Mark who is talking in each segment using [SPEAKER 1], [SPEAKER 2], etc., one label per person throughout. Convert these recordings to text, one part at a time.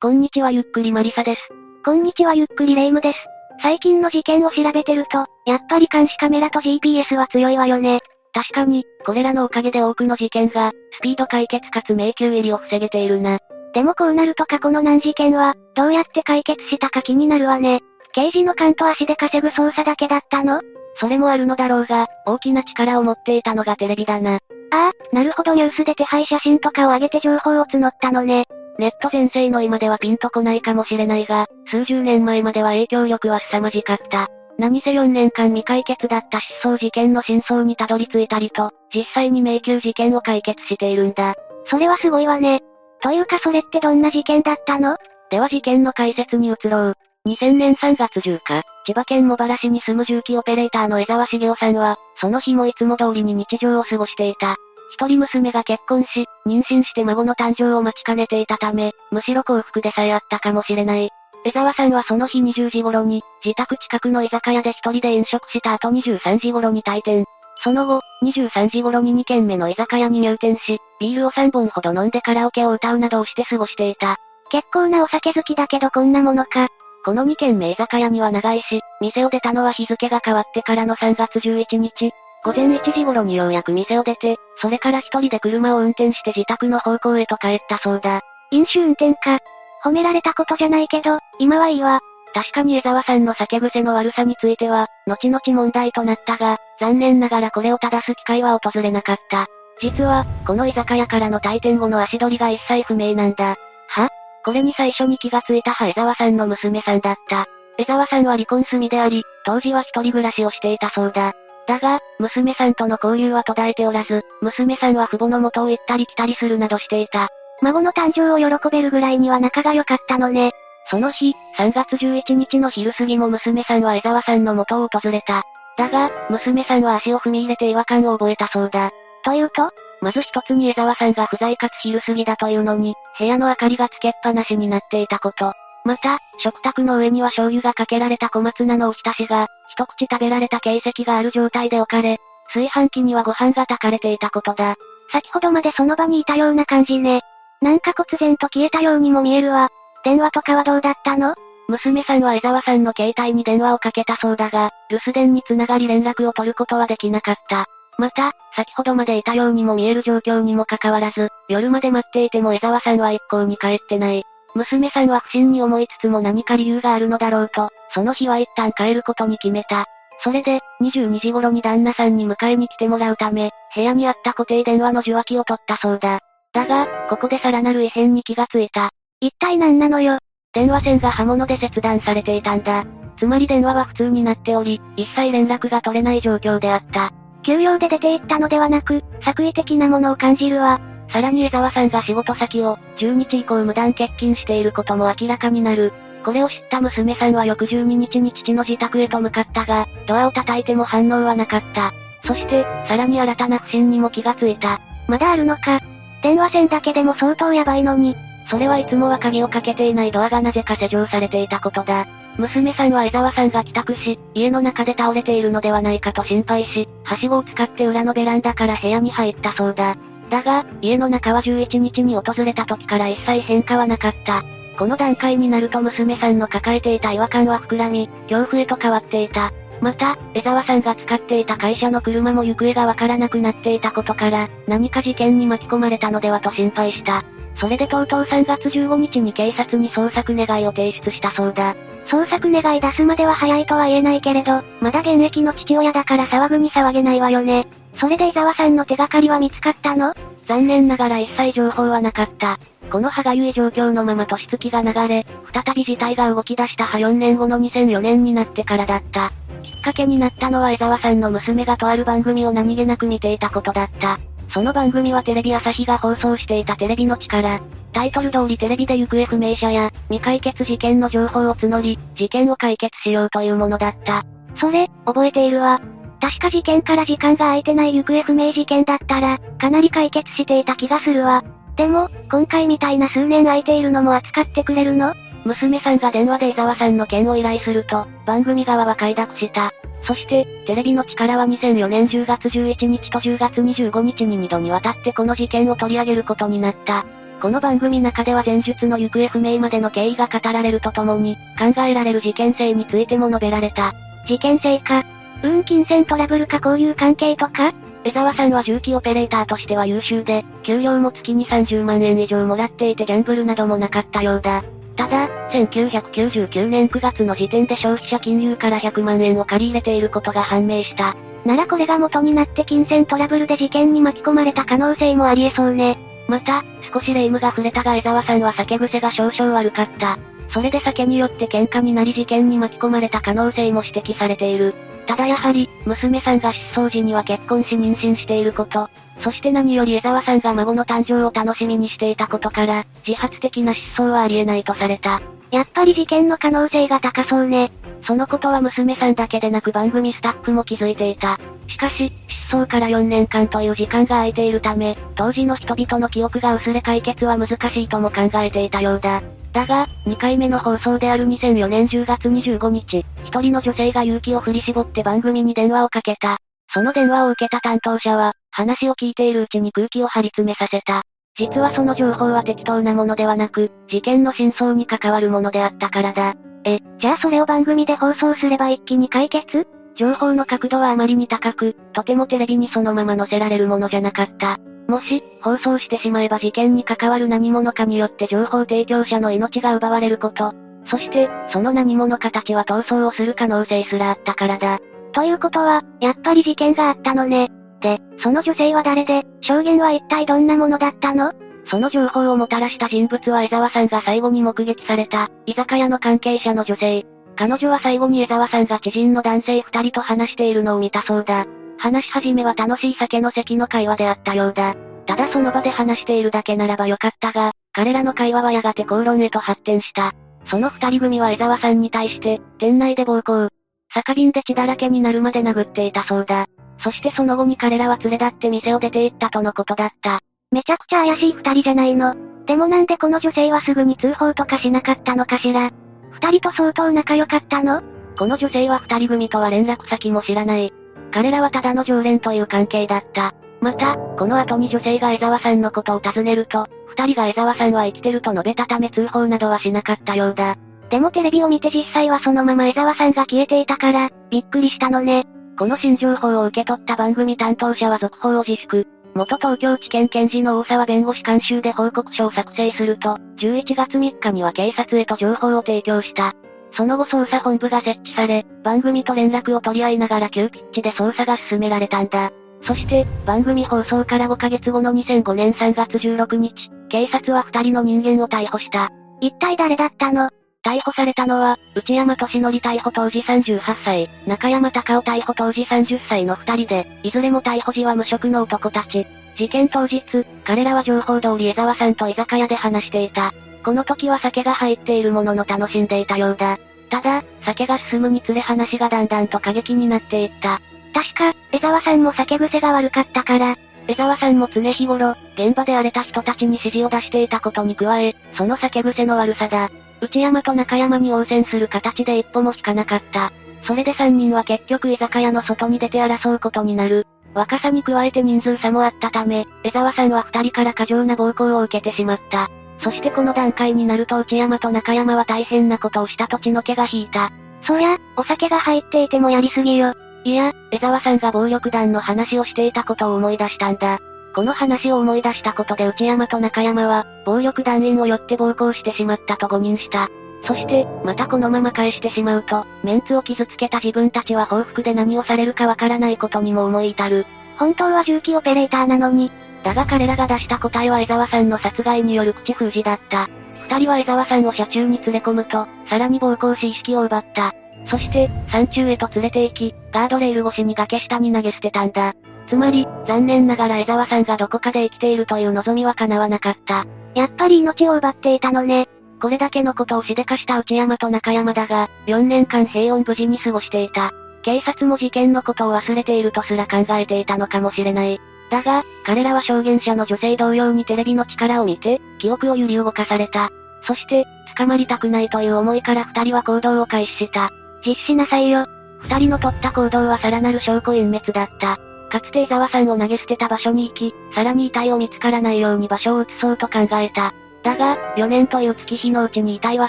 [SPEAKER 1] こんにちはゆっくりマリサです。
[SPEAKER 2] こんにちはゆっくりレイムです。最近の事件を調べてると、やっぱり監視カメラと GPS は強いわよね。
[SPEAKER 1] 確かに、これらのおかげで多くの事件が、スピード解決かつ迷宮入りを防げているな。
[SPEAKER 2] でもこうなると過去の難事件は、どうやって解決したか気になるわね。刑事の勘と足で稼ぐ捜査だけだったの？
[SPEAKER 1] それもあるのだろうが、大きな力を持っていたのがテレビだな。あ
[SPEAKER 2] あ、なるほどニュースで手配写真とかを上げて情報を募ったのね。
[SPEAKER 1] ネット全盛の今ではピンとこないかもしれないが、数十年前までは影響力は凄まじかった。何せ4年間未解決だった失踪事件の真相にたどり着いたりと、実際に迷宮事件を解決しているんだ。
[SPEAKER 2] それはすごいわね。というかそれってどんな事件だったの？
[SPEAKER 1] では事件の解説に移ろう。2000年3月10日、千葉県茂原市に住む重機オペレーターの江沢茂雄さんは、その日もいつも通りに日常を過ごしていた。一人娘が結婚し、妊娠して孫の誕生を待ちかねていたため、むしろ幸福でさえあったかもしれない。江沢さんはその日20時頃に、自宅近くの居酒屋で一人で飲食した後23時頃に退店。その後、23時頃に2軒目の居酒屋に入店し、ビールを3本ほど飲んでカラオケを歌うなどをして過ごしていた。
[SPEAKER 2] 結構なお酒好きだけどこんなものか。
[SPEAKER 1] この2軒目居酒屋には長いし、店を出たのは日付が変わってからの3月11日、午前1時頃にようやく店を出て、それから一人で車を運転して自宅の方向へと帰ったそうだ。
[SPEAKER 2] 飲酒運転か。褒められたことじゃないけど、今はいいわ。
[SPEAKER 1] 確かに江沢さんの酒癖の悪さについては、後々問題となったが、残念ながらこれを正す機会は訪れなかった。実は、この居酒屋からの退店後の足取りが一切不明なんだ。は？これに最初に気がついた派江沢さんの娘さんだった。江沢さんは離婚済みであり、当時は一人暮らしをしていたそうだ。だが、娘さんとの交流は途絶えておらず、娘さんは父母の元を行ったり来たりするなどしていた。
[SPEAKER 2] 孫の誕生を喜べるぐらいには仲が良かったのね。
[SPEAKER 1] その日、3月11日の昼過ぎも娘さんは江沢さんの元を訪れた。だが、娘さんは足を踏み入れて違和感を覚えたそうだ。
[SPEAKER 2] というと
[SPEAKER 1] まず一つに江沢さんが不在かつ昼過ぎだというのに、部屋の明かりがつけっぱなしになっていたこと。また、食卓の上には醤油がかけられた小松菜のおひたしが、一口食べられた形跡がある状態で置かれ、炊飯器にはご飯が炊かれていたことだ。
[SPEAKER 2] 先ほどまでその場にいたような感じね。なんか忽然と消えたようにも見えるわ。電話とかはどうだったの？
[SPEAKER 1] 娘さんは江沢さんの携帯に電話をかけたそうだが、留守電につながり連絡を取ることはできなかった。また、先ほどまでいたようにも見える状況にもかかわらず、夜まで待っていても江沢さんは一向に帰ってない。娘さんは不審に思いつつも何か理由があるのだろうと、その日は一旦帰ることに決めた。それで、22時頃に旦那さんに迎えに来てもらうため、部屋にあった固定電話の受話器を取ったそうだ。だが、ここでさらなる異変に気がついた。
[SPEAKER 2] 一体何なのよ？
[SPEAKER 1] 電話線が刃物で切断されていたんだ。つまり電話は普通になっており、一切連絡が取れない状況であった。
[SPEAKER 2] 休養で出て行ったのではなく、作為的なものを感じるわ。
[SPEAKER 1] さらに江沢さんが仕事先を、10日以降無断欠勤していることも明らかになる。これを知った娘さんは翌12日に父の自宅へと向かったが、ドアを叩いても反応はなかった。そして、さらに新たな不審にも気がついた。
[SPEAKER 2] まだあるのか。電話線だけでも相当やばいのに。
[SPEAKER 1] それはいつもは鍵をかけていないドアがなぜか施錠されていたことだ。娘さんは江沢さんが帰宅し、家の中で倒れているのではないかと心配し、はしごを使って裏のベランダから部屋に入ったそうだ。だが、家の中は11日に訪れた時から一切変化はなかった。この段階になると娘さんの抱えていた違和感は膨らみ、恐怖へと変わっていた。また、江沢さんが使っていた会社の車も行方がわからなくなっていたことから、何か事件に巻き込まれたのではと心配した。それでとうとう3月15日に警察に捜索願いを提出したそうだ。
[SPEAKER 2] 捜索願い出すまでは早いとは言えないけれど、まだ現役の父親だから騒ぐに騒げないわよね。それで伊沢さんの手がかりは見つかったの？
[SPEAKER 1] 残念ながら一切情報はなかった。この歯がゆい状況のまま年月が流れ、再び事態が動き出した歯4年後の2004年になってからだった。きっかけになったのは江沢さんの娘がとある番組を何気なく見ていたことだった。その番組はテレビ朝日が放送していたテレビの力。タイトル通りテレビで行方不明者や、未解決事件の情報を募り、事件を解決しようというものだった。
[SPEAKER 2] それ、覚えているわ。確か事件から時間が空いてない行方不明事件だったら、かなり解決していた気がするわ。でも、今回みたいな数年空いているのも扱ってくれるの？
[SPEAKER 1] 娘さんが電話で伊沢さんの件を依頼すると、番組側は快諾した。そして、テレビの力は2004年10月11日と10月25日に2度にわたってこの事件を取り上げることになった。この番組中では前述の行方不明までの経緯が語られるとともに、考えられる事件性についても述べられた。
[SPEAKER 2] 事件性か。うーん、金銭トラブルか交友関係とか？
[SPEAKER 1] 江沢さんは重機オペレーターとしては優秀で、給料も月に30万円以上もらっていてギャンブルなどもなかったようだ。ただ、1999年9月の時点で消費者金融から100万円を借り入れていることが判明した。
[SPEAKER 2] ならこれが元になって金銭トラブルで事件に巻き込まれた可能性もあり得そうね。
[SPEAKER 1] また、少し霊夢が触れたが江沢さんは酒癖が少々悪かった。それで酒によって喧嘩になり事件に巻き込まれた可能性も指摘されている。ただやはり、娘さんが失踪時には結婚し妊娠していること、そして何より江沢さんが孫の誕生を楽しみにしていたことから、自発的な失踪はありえないとされた。
[SPEAKER 2] やっぱり事件の可能性が高そうね。
[SPEAKER 1] そのことは娘さんだけでなく番組スタッフも気づいていた。しかし、失踪から4年間という時間が空いているため、当時の人々の記憶が薄れ解決は難しいとも考えていたようだ。だが、2回目の放送である2004年10月25日、一人の女性が勇気を振り絞って番組に電話をかけた。その電話を受けた担当者は、話を聞いているうちに空気を張り詰めさせた。実はその情報は適当なものではなく、事件の真相に関わるものであったからだ。
[SPEAKER 2] え、じゃあそれを番組で放送すれば一気に解決？
[SPEAKER 1] 情報の角度はあまりに高く、とてもテレビにそのまま載せられるものじゃなかった。もし、放送してしまえば事件に関わる何者かによって情報提供者の命が奪われること。そして、その何者かたちは逃走をする可能性すらあったからだ。
[SPEAKER 2] ということは、やっぱり事件があったのね。で、その女性は誰で、証言は一体どんなものだったの？
[SPEAKER 1] その情報をもたらした人物は江沢さんが最後に目撃された、居酒屋の関係者の女性。彼女は最後に江沢さんが知人の男性二人と話しているのを見たそうだ。話し始めは楽しい酒の席の会話であったようだ。ただその場で話しているだけならばよかったが、彼らの会話はやがて口論へと発展した。その二人組は江沢さんに対して、店内で暴行。酒瓶で血だらけになるまで殴っていたそうだ。そしてその後に彼らは連れ立って店を出て行ったとのことだった。
[SPEAKER 2] めちゃくちゃ怪しい二人じゃないの。でもなんでこの女性はすぐに通報とかしなかったのかしら。二人と相当仲良かったの？
[SPEAKER 1] この女性は二人組とは連絡先も知らない。彼らはただの常連という関係だった。また、この後に女性が江沢さんのことを尋ねると、二人が江沢さんは生きてると述べたため通報などはしなかったようだ。
[SPEAKER 2] でもテレビを見て実際はそのまま江沢さんが消えていたから、びっくりしたのね。
[SPEAKER 1] この新情報を受け取った番組担当者は続報を自粛。元東京地検検事の大沢弁護士監修で報告書を作成すると、11月3日には警察へと情報を提供した。その後捜査本部が設置され、番組と連絡を取り合いながら急ピッチで捜査が進められたんだ。そして、番組放送から5ヶ月後の2005年3月16日、警察は2人の人間を逮捕した。
[SPEAKER 2] 一体誰だったの？
[SPEAKER 1] 逮捕されたのは、内山敏則逮捕当時38歳、中山隆夫逮捕当時30歳の2人で、いずれも逮捕時は無職の男たち。事件当日、彼らは情報通り江沢さんと居酒屋で話していた。この時は酒が入っているものの楽しんでいたようだ。ただ、酒が進むにつれ話がだんだんと過激になっていった。
[SPEAKER 2] 確か、江沢さんも酒癖が悪かったから、
[SPEAKER 1] 江沢さんも常日頃、現場で荒れた人たちに指示を出していたことに加え、その酒癖の悪さだ。内山と中山に応戦する形で一歩も引かなかった。それで三人は結局居酒屋の外に出て争うことになる。若さに加えて人数差もあったため、江沢さんは二人から過剰な暴行を受けてしまった。そしてこの段階になると内山と中山は大変なことをしたと血の気が引いた。
[SPEAKER 2] そりゃ、お酒が入っていてもやりすぎよ。
[SPEAKER 1] いや、江沢さんが暴力団の話をしていたことを思い出したんだ。この話を思い出したことで内山と中山は、暴力団員を寄って暴行してしまったと誤認した。そして、またこのまま返してしまうと、メンツを傷つけた自分たちは報復で何をされるかわからないことにも思い至る。
[SPEAKER 2] 本当は重機オペレーターなのに。
[SPEAKER 1] だが彼らが出した答えは江沢さんの殺害による口封じだった。二人は江沢さんを車中に連れ込むと、さらに暴行し意識を奪った。そして、山中へと連れて行き、ガードレール越しに崖下に投げ捨てたんだ。つまり、残念ながら江沢さんがどこかで生きているという望みは叶わなかった。
[SPEAKER 2] やっぱり命を奪っていたのね。
[SPEAKER 1] これだけのことをしでかした内山と中山だが、4年間平穏無事に過ごしていた。警察も事件のことを忘れているとすら考えていたのかもしれない。だが、彼らは証言者の女性同様にテレビの力を見て、記憶を揺り動かされた。そして、捕まりたくないという思いから二人は行動を開始した。
[SPEAKER 2] 実施なさいよ。
[SPEAKER 1] 二人の取った行動はさらなる証拠隠滅だった。かつて江沢さんを投げ捨てた場所に行き、さらに遺体を見つからないように場所を移そうと考えた。だが、4年という月日のうちに遺体は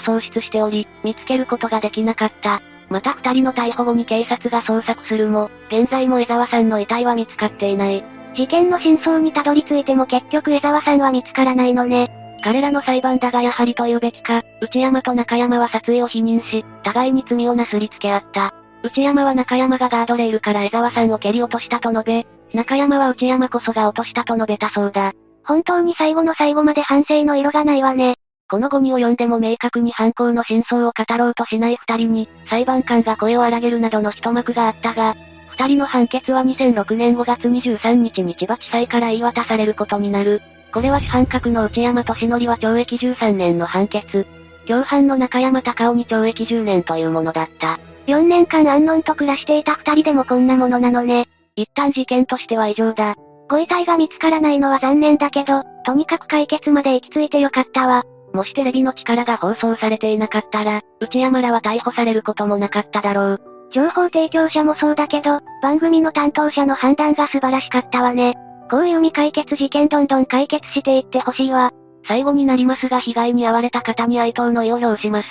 [SPEAKER 1] 喪失しており、見つけることができなかった。また二人の逮捕後に警察が捜索するも、現在も江沢さんの遺体は見つかっていない。
[SPEAKER 2] 事件の真相にたどり着いても結局江沢さんは見つからないのね。
[SPEAKER 1] 彼らの裁判だがやはりと言うべきか、内山と中山は殺意を否認し、互いに罪をなすりつけ合った。内山は中山がガードレールから江沢さんを蹴り落としたと述べ、中山は内山こそが落としたと述べたそうだ。
[SPEAKER 2] 本当に最後の最後まで反省の色がないわね。
[SPEAKER 1] この後に及んでも明確に犯行の真相を語ろうとしない二人に、裁判官が声を荒げるなどの一幕があったが、二人の判決は2006年5月23日に千葉地裁から言い渡されることになる。これは主犯格の内山俊則は懲役13年の判決。共犯の中山隆夫に懲役10年というものだった。
[SPEAKER 2] 4年間安穏と暮らしていた二人でもこんなものなのね。
[SPEAKER 1] 一旦事件としては異常だ。
[SPEAKER 2] ご遺体が見つからないのは残念だけど、とにかく解決まで行き着いてよかったわ。
[SPEAKER 1] もしテレビの力が放送されていなかったら、内山らは逮捕されることもなかっただろう。
[SPEAKER 2] 情報提供者もそうだけど、番組の担当者の判断が素晴らしかったわね。こういう未解決事件どんどん解決していってほしいわ。
[SPEAKER 1] 最後になりますが被害に遭われた方に哀悼の意を表します。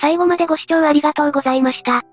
[SPEAKER 2] 最後までご視聴ありがとうございました。